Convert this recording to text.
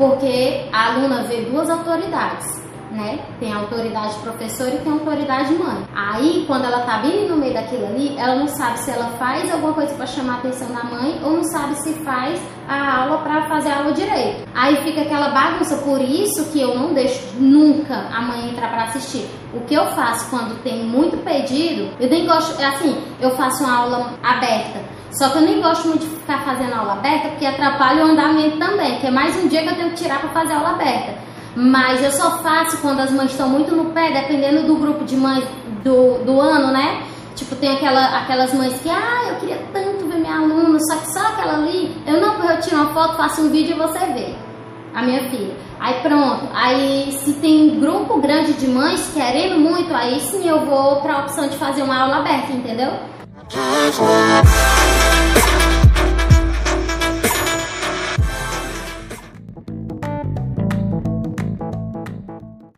porque a aluna vê duas autoridades né? Tem autoridade professor e tem autoridade mãe. Aí, quando ela tá bem no meio daquilo ali, ela não sabe se ela faz alguma coisa para chamar a atenção da mãe ou não sabe se faz a aula para fazer a aula direito. Aí fica aquela bagunça, por isso que eu não deixo nunca a mãe entrar para assistir. O que eu faço quando tem muito pedido, eu nem gosto, assim, eu faço uma aula aberta. Só que eu nem gosto muito de ficar fazendo aula aberta porque atrapalha o andamento também, que é mais um dia que eu tenho que tirar para fazer aula aberta. Mas eu só faço quando as mães estão muito no pé, dependendo do grupo de mães do, do ano, né? Tipo, tem aquela, aquelas mães que, ah, eu queria tanto ver minha aluna, só que só aquela ali, eu não eu tiro uma foto, faço um vídeo e você vê. A minha filha. Aí pronto. Aí se tem um grupo grande de mães querendo muito, aí sim eu vou pra opção de fazer uma aula aberta, entendeu?